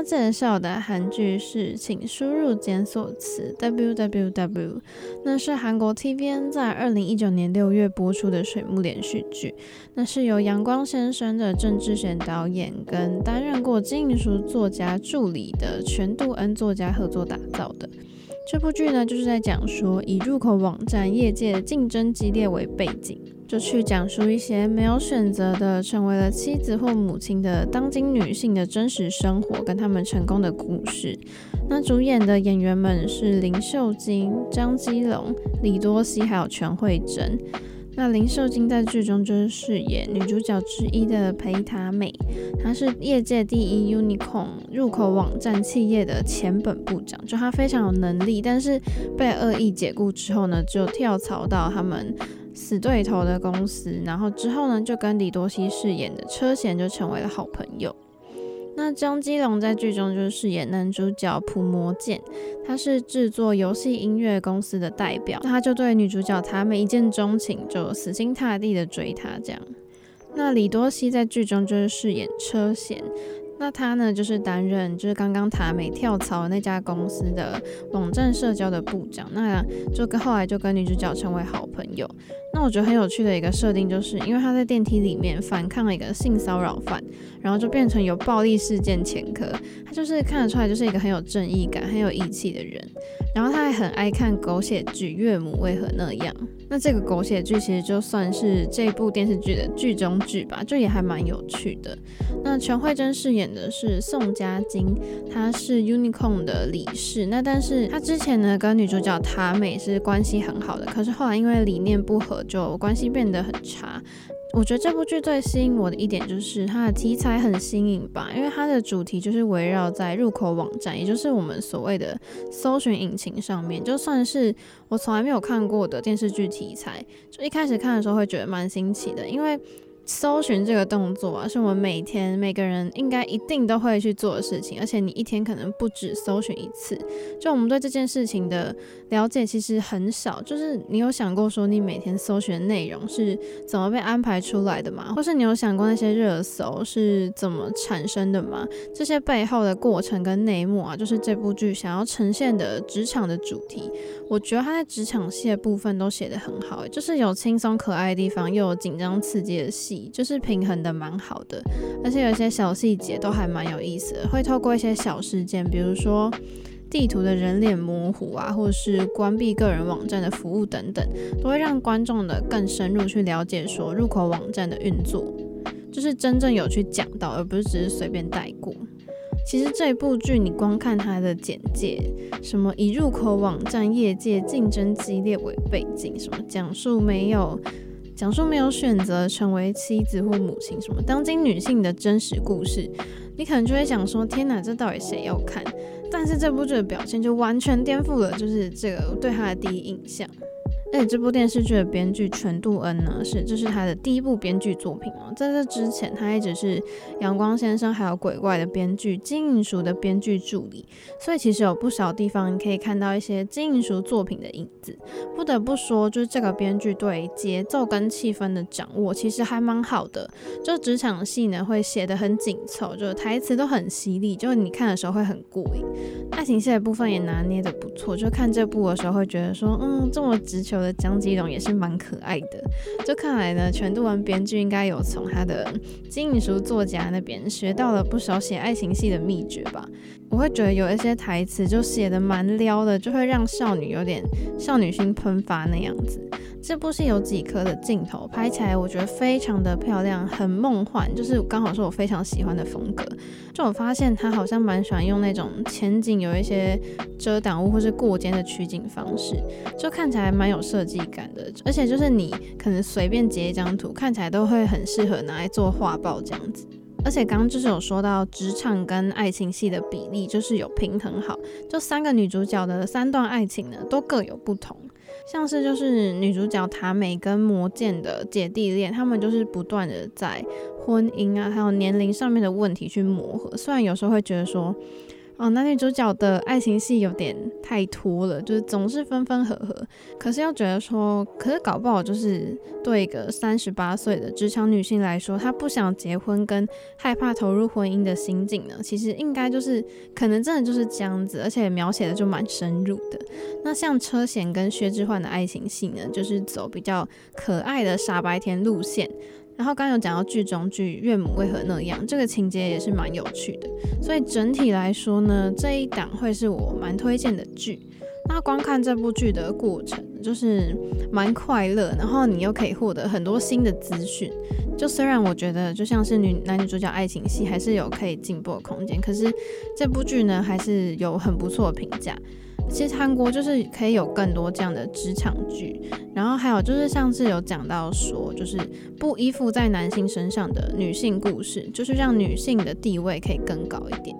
要介绍的韩剧是，请输入检索词 www，那是韩国 TVN 在二零一九年六月播出的水木连续剧，那是由阳光先生的郑智贤导演跟担任过金银淑作家助理的全度恩作家合作打造的。这部剧呢，就是在讲说以入口网站业界竞争激烈为背景，就去讲述一些没有选择的成为了妻子或母亲的当今女性的真实生活跟他们成功的故事。那主演的演员们是林秀晶、张基龙、李多熙还有全慧珍。那林秀晶在剧中就是饰演女主角之一的裴塔美，她是业界第一 unicorn 入口网站企业的前本部长，就她非常有能力，但是被恶意解雇之后呢，就跳槽到他们死对头的公司，然后之后呢，就跟李多熙饰演的车贤就成为了好朋友。那张基龙在剧中就是饰演男主角朴魔剑，他是制作游戏音乐公司的代表，他就对女主角塔美一见钟情，就死心塌地的追她这样。那李多熙在剧中就是饰演车贤。那他呢，就是担任就是刚刚塔美跳槽那家公司的网站社交的部长，那就跟后来就跟女主角成为好朋友。那我觉得很有趣的一个设定，就是因为他在电梯里面反抗了一个性骚扰犯，然后就变成有暴力事件前科。他就是看得出来就是一个很有正义感、很有义气的人。然后他还很爱看狗血剧《岳母为何那样》。那这个狗血剧其实就算是这部电视剧的剧中剧吧，就也还蛮有趣的。那全慧珍饰演的是宋佳晶，她是 Unicorn 的理事。那但是她之前呢跟女主角塔美是关系很好的，可是后来因为理念不合，就关系变得很差。我觉得这部剧最吸引我的一点就是它的题材很新颖吧，因为它的主题就是围绕在入口网站，也就是我们所谓的搜寻引擎上面。就算是我从来没有看过的电视剧题材，就一开始看的时候会觉得蛮新奇的，因为。搜寻这个动作啊，是我们每天每个人应该一定都会去做的事情，而且你一天可能不止搜寻一次。就我们对这件事情的了解其实很少，就是你有想过说你每天搜寻的内容是怎么被安排出来的吗？或是你有想过那些热搜是怎么产生的吗？这些背后的过程跟内幕啊，就是这部剧想要呈现的职场的主题。我觉得他在职场戏的部分都写得很好，就是有轻松可爱的地方，又有紧张刺激的戏。就是平衡的蛮好的，而且有些小细节都还蛮有意思的。会透过一些小事件，比如说地图的人脸模糊啊，或者是关闭个人网站的服务等等，都会让观众的更深入去了解说入口网站的运作，就是真正有去讲到，而不是只是随便带过。其实这部剧你光看它的简介，什么以入口网站业界竞争激烈为背景，什么讲述没有。讲述没有选择成为妻子或母亲，什么当今女性的真实故事，你可能就会想说：天哪，这到底谁要看？但是这部剧的表现就完全颠覆了，就是这个对他的第一印象。而且这部电视剧的编剧全度恩呢，是这是他的第一部编剧作品哦。在这之前，他一直是《阳光先生》还有《鬼怪》的编剧，金银淑的编剧助理。所以其实有不少地方你可以看到一些金银淑作品的影子。不得不说，就是这个编剧对节奏跟气氛的掌握其实还蛮好的。就职场戏呢，会写得很紧凑，就台词都很犀利，就你看的时候会很过瘾。爱情戏的部分也拿捏得不错，就看这部的时候会觉得说，嗯，这么直球。的张基龙也是蛮可爱的，就看来呢，全度恩编剧应该有从他的金银淑作家那边学到了不少写爱情戏的秘诀吧。我会觉得有一些台词就写得蛮撩的，就会让少女有点少女心喷发那样子。这部戏有几颗的镜头拍起来，我觉得非常的漂亮，很梦幻，就是刚好是我非常喜欢的风格。就我发现他好像蛮喜欢用那种前景有一些遮挡物或是过肩的取景方式，就看起来蛮有设计感的。而且就是你可能随便截一张图，看起来都会很适合拿来做画报这样子。而且刚刚就是有说到职场跟爱情戏的比例，就是有平衡好，就三个女主角的三段爱情呢，都各有不同。像是就是女主角塔美跟魔剑的姐弟恋，他们就是不断的在婚姻啊还有年龄上面的问题去磨合。虽然有时候会觉得说，哦，男女主角的爱情戏有点太拖了，就是总是分分合合。可是又觉得说，可是搞不好就是对一个三十八岁的职场女性来说，她不想结婚跟害怕投入婚姻的心境呢，其实应该就是可能真的就是这样子，而且描写的就蛮深入的。那像车贤跟薛之焕的爱情戏呢，就是走比较可爱的傻白甜路线。然后刚有讲到剧中剧岳母为何那样，这个情节也是蛮有趣的。所以整体来说呢，这一档会是我蛮推荐的剧。那观看这部剧的过程就是蛮快乐，然后你又可以获得很多新的资讯。就虽然我觉得就像是女男女主角爱情戏，还是有可以进步的空间，可是这部剧呢还是有很不错的评价。其实韩国就是可以有更多这样的职场剧，然后还有就是上次有讲到说，就是不依附在男性身上的女性故事，就是让女性的地位可以更高一点。